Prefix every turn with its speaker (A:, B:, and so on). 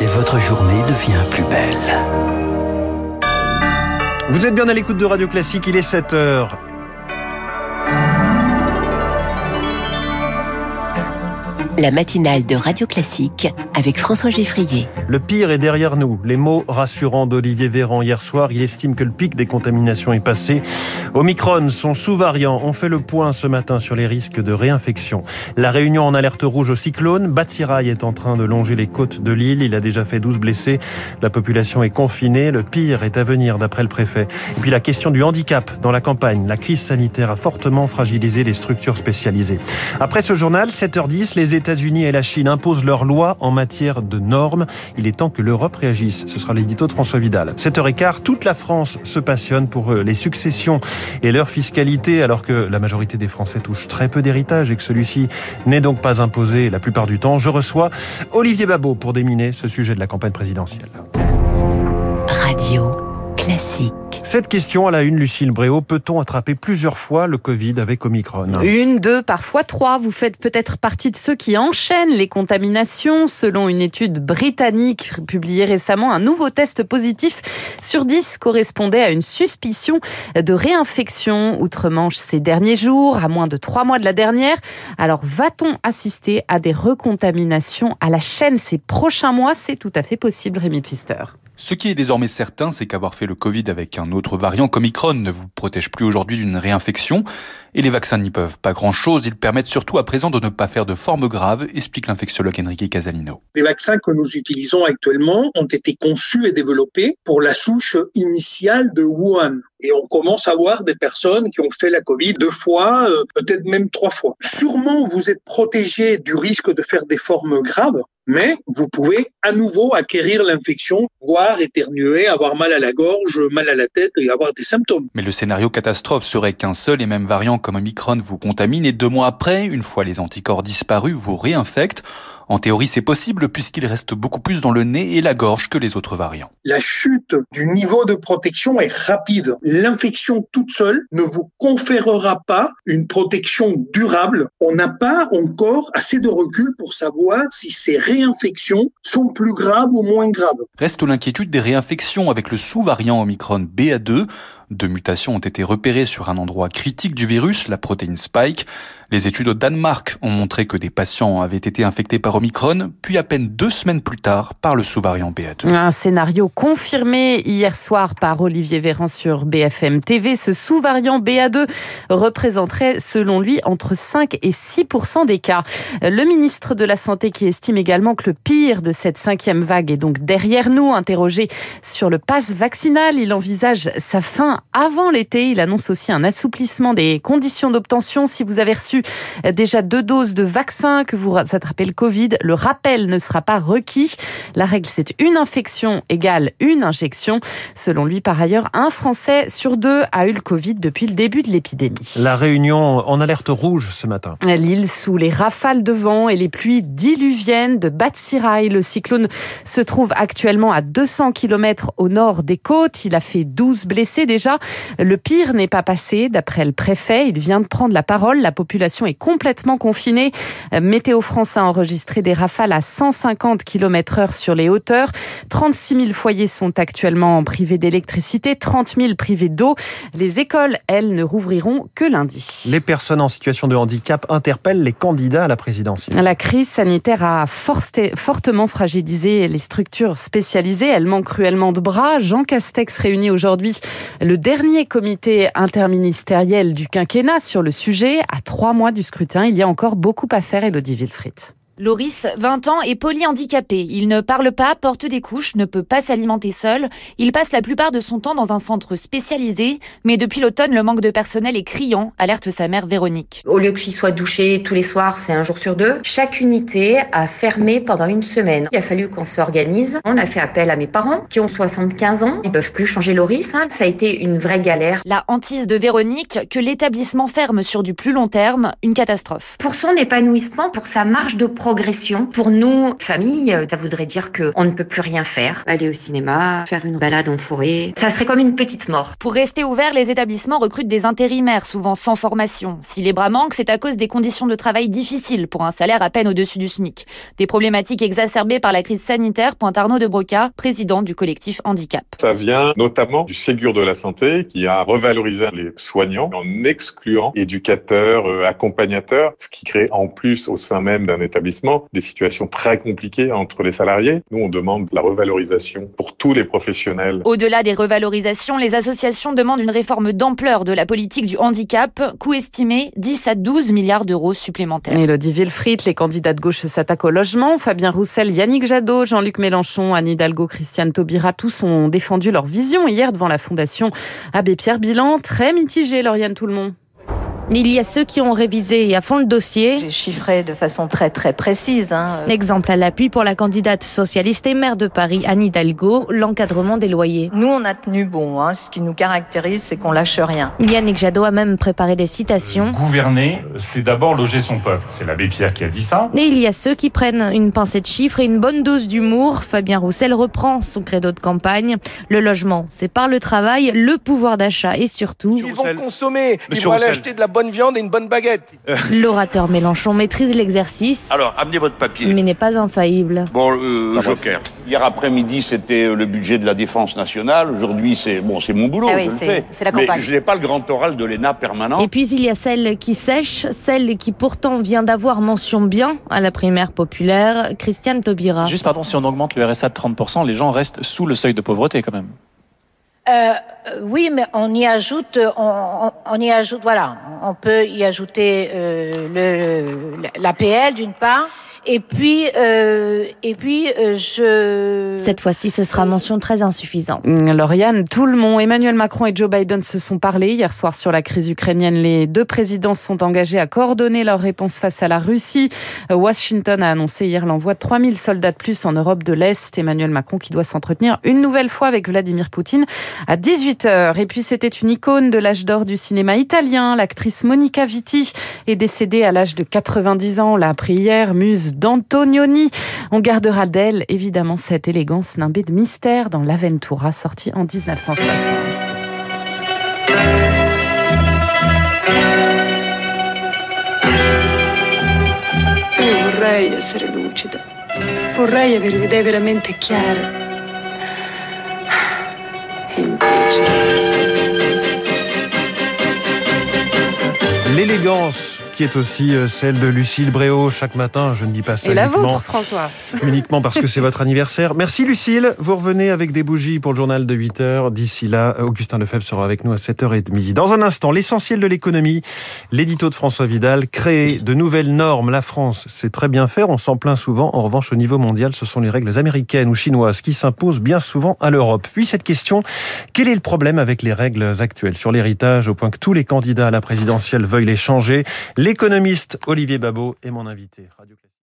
A: et votre journée devient plus belle.
B: Vous êtes bien à l'écoute de Radio Classique, il est 7 heures.
C: La matinale de Radio Classique avec François Geffrier.
B: Le pire est derrière nous. Les mots rassurants d'Olivier Véran hier soir. Il estime que le pic des contaminations est passé. Omicron, son sous-variant, ont fait le point ce matin sur les risques de réinfection. La réunion en alerte rouge au cyclone. Batsirai est en train de longer les côtes de l'île. Il a déjà fait 12 blessés. La population est confinée. Le pire est à venir d'après le préfet. Et puis la question du handicap dans la campagne. La crise sanitaire a fortement fragilisé les structures spécialisées. Après ce journal, 7h10, les États États-Unis et la Chine imposent leurs lois en matière de normes. Il est temps que l'Europe réagisse. Ce sera l'édito de François Vidal. 7h15, toute la France se passionne pour les successions et leur fiscalité, alors que la majorité des Français touchent très peu d'héritage et que celui-ci n'est donc pas imposé la plupart du temps. Je reçois Olivier Babot pour déminer ce sujet de la campagne présidentielle.
C: Radio classique.
B: Cette question à la une, Lucille Bréau, peut-on attraper plusieurs fois le Covid avec Omicron?
D: Une, deux, parfois trois. Vous faites peut-être partie de ceux qui enchaînent les contaminations. Selon une étude britannique publiée récemment, un nouveau test positif sur 10 correspondait à une suspicion de réinfection outre-Manche ces derniers jours, à moins de trois mois de la dernière. Alors, va-t-on assister à des recontaminations à la chaîne ces prochains mois? C'est tout à fait possible, Rémi Pfister.
E: Ce qui est désormais certain, c'est qu'avoir fait le Covid avec un autre variant comme Omicron ne vous protège plus aujourd'hui d'une réinfection. Et les vaccins n'y peuvent pas grand-chose. Ils permettent surtout à présent de ne pas faire de formes graves, explique l'infectiologue Enrique Casalino.
F: Les vaccins que nous utilisons actuellement ont été conçus et développés pour la souche initiale de Wuhan. Et on commence à voir des personnes qui ont fait la Covid deux fois, euh, peut-être même trois fois. Sûrement, vous êtes protégé du risque de faire des formes graves, mais vous pouvez à nouveau acquérir l'infection, voire éternuer, avoir mal à la gorge, mal à la tête et avoir des symptômes.
E: Mais le scénario catastrophe serait qu'un seul et même variant comme Omicron vous contamine et deux mois après, une fois les anticorps disparus, vous réinfecte. En théorie, c'est possible puisqu'il reste beaucoup plus dans le nez et la gorge que les autres variants.
F: La chute du niveau de protection est rapide. L'infection toute seule ne vous conférera pas une protection durable. On n'a pas encore assez de recul pour savoir si ces réinfections sont plus graves ou moins graves.
E: Reste l'inquiétude des réinfections avec le sous-variant Omicron BA2. Deux mutations ont été repérées sur un endroit critique du virus, la protéine Spike. Les études au Danemark ont montré que des patients avaient été infectés par Omicron, puis à peine deux semaines plus tard par le sous-variant BA2.
D: Un scénario confirmé hier soir par Olivier Véran sur BFM TV. Ce sous-variant BA2 représenterait, selon lui, entre 5 et 6% des cas. Le ministre de la Santé qui estime également que le pire de cette cinquième vague est donc derrière nous, interrogé sur le pass vaccinal, il envisage sa fin avant l'été. Il annonce aussi un assouplissement des conditions d'obtention. Si vous avez reçu déjà deux doses de vaccin, que vous attrapez le Covid, le rappel ne sera pas requis. La règle, c'est une infection égale une injection. Selon lui, par ailleurs, un Français sur deux a eu le Covid depuis le début de l'épidémie.
B: La Réunion en alerte rouge ce matin.
D: L'île sous les rafales de vent et les pluies diluviennes de Batsirai. Le cyclone se trouve actuellement à 200 km au nord des côtes. Il a fait 12 blessés déjà le pire n'est pas passé, d'après le préfet. Il vient de prendre la parole. La population est complètement confinée. Météo France a enregistré des rafales à 150 km heure sur les hauteurs. 36 000 foyers sont actuellement privés d'électricité, 30 000 privés d'eau. Les écoles, elles, ne rouvriront que lundi.
B: Les personnes en situation de handicap interpellent les candidats à la présidentielle.
D: La crise sanitaire a fortement fragilisé les structures spécialisées. Elles manquent cruellement de bras. Jean Castex réunit aujourd'hui le dernier comité interministériel du quinquennat sur le sujet. À trois mois du scrutin, il y a encore beaucoup à faire, Elodie Wilfried.
G: Loris, 20 ans, est polyhandicapé. Il ne parle pas, porte des couches, ne peut pas s'alimenter seul. Il passe la plupart de son temps dans un centre spécialisé, mais depuis l'automne, le manque de personnel est criant, alerte sa mère Véronique.
H: Au lieu qu'il soit douché tous les soirs, c'est un jour sur deux, chaque unité a fermé pendant une semaine. Il a fallu qu'on s'organise. On a fait appel à mes parents qui ont 75 ans. Ils peuvent plus changer Loris. Hein. Ça a été une vraie galère.
G: La hantise de Véronique, que l'établissement ferme sur du plus long terme, une catastrophe.
H: Pour son épanouissement, pour sa marge de progrès, progression. Pour nous, famille, ça voudrait dire qu'on ne peut plus rien faire. Aller au cinéma, faire une balade en forêt, ça serait comme une petite mort.
G: Pour rester ouvert, les établissements recrutent des intérimaires, souvent sans formation. Si les bras manquent, c'est à cause des conditions de travail difficiles pour un salaire à peine au-dessus du SMIC. Des problématiques exacerbées par la crise sanitaire, pointe Arnaud de Broca, président du collectif Handicap.
I: Ça vient notamment du Ségur de la santé qui a revalorisé les soignants en excluant éducateurs, euh, accompagnateurs, ce qui crée en plus au sein même d'un établissement des situations très compliquées entre les salariés. Nous, on demande la revalorisation pour tous les professionnels.
G: Au-delà des revalorisations, les associations demandent une réforme d'ampleur de la politique du handicap, coût estimé 10 à 12 milliards d'euros supplémentaires.
D: Elodie Wilfried, les candidats de gauche s'attaquent au logement. Fabien Roussel, Yannick Jadot, Jean-Luc Mélenchon, Anne Hidalgo, Christiane Taubira, tous ont défendu leur vision hier devant la Fondation Abbé Pierre Bilan. Très mitigé, Lauriane Tout-le-Monde.
J: Il y a ceux qui ont révisé à fond le dossier.
K: J'ai chiffré de façon très très précise. Hein.
J: Exemple à l'appui pour la candidate socialiste et maire de Paris, Anne Hidalgo, l'encadrement des loyers.
K: Nous, on a tenu bon. Hein. Ce qui nous caractérise, c'est qu'on lâche rien.
J: Yannick Jadot a même préparé des citations.
L: Gouverner, c'est d'abord loger son peuple. C'est l'abbé Pierre qui a dit ça.
J: Et il y a ceux qui prennent une pincée de chiffres et une bonne dose d'humour. Fabien Roussel reprend son credo de campagne. Le logement, c'est par le travail, le pouvoir d'achat et surtout...
M: Ils vont consommer, ils vont aller acheter de la bonne viande et une bonne baguette.
J: L'orateur Mélenchon maîtrise l'exercice.
N: Alors, amenez votre papier.
J: Mais n'est pas infaillible.
N: Bon, euh, Joker. Hier après-midi, c'était euh, le budget de la défense nationale. Aujourd'hui, c'est bon, c'est mon boulot.
K: Ah oui,
N: je le fais.
K: C'est la campagne.
N: Mais je n'ai pas le grand oral de l'ENA permanent.
J: Et puis il y a celle qui sèche, celle qui pourtant vient d'avoir mention bien à la primaire populaire, Christiane Taubira.
O: Juste pardon, si on augmente le RSA de 30%, les gens restent sous le seuil de pauvreté quand même.
P: Euh, oui, mais on y ajoute, on, y ajoute, voilà, on peut y ajouter euh, l'APL d'une part, et puis, euh, et puis euh, je.
J: Cette fois-ci, ce sera mention très insuffisant.
D: Lauriane, tout le monde, Emmanuel Macron et Joe Biden se sont parlé hier soir sur la crise ukrainienne. Les deux présidents sont engagés à coordonner leur réponse face à la Russie. Washington a annoncé hier l'envoi de 3000 soldats de plus en Europe de l'Est. Emmanuel Macron qui doit s'entretenir une nouvelle fois avec Vladimir Poutine à 18h. Et puis c'était une icône de l'âge d'or du cinéma italien. L'actrice Monica Vitti est décédée à l'âge de 90 ans. On l'a appris hier, muse d'Antonioni. On gardera d'elle, évidemment, cette élégance nimbée de mystère dans l'Aventura, sorti en 1960.
Q: Io vorrei essere lucida, vorrei avere le idee veramente chiare. Invece...
B: L'élégance qui est aussi euh, celle de Lucille Bréau chaque matin. Je ne dis pas ça
D: Et la
B: uniquement,
D: vôtre, François.
B: uniquement parce que c'est votre anniversaire. Merci Lucille. Vous revenez avec des bougies pour le journal de 8 heures. D'ici là, Augustin Lefebvre sera avec nous à 7h30. Dans un instant, l'essentiel de l'économie, l'édito de François Vidal, créer de nouvelles normes. La France sait très bien faire, on s'en plaint souvent. En revanche, au niveau mondial, ce sont les règles américaines ou chinoises qui s'imposent bien souvent à l'Europe. Puis cette question, quel est le problème avec les règles actuelles sur l'héritage au point que tous les candidats à la présidentielle veuillent les changer? L'économiste Olivier Babot est mon invité.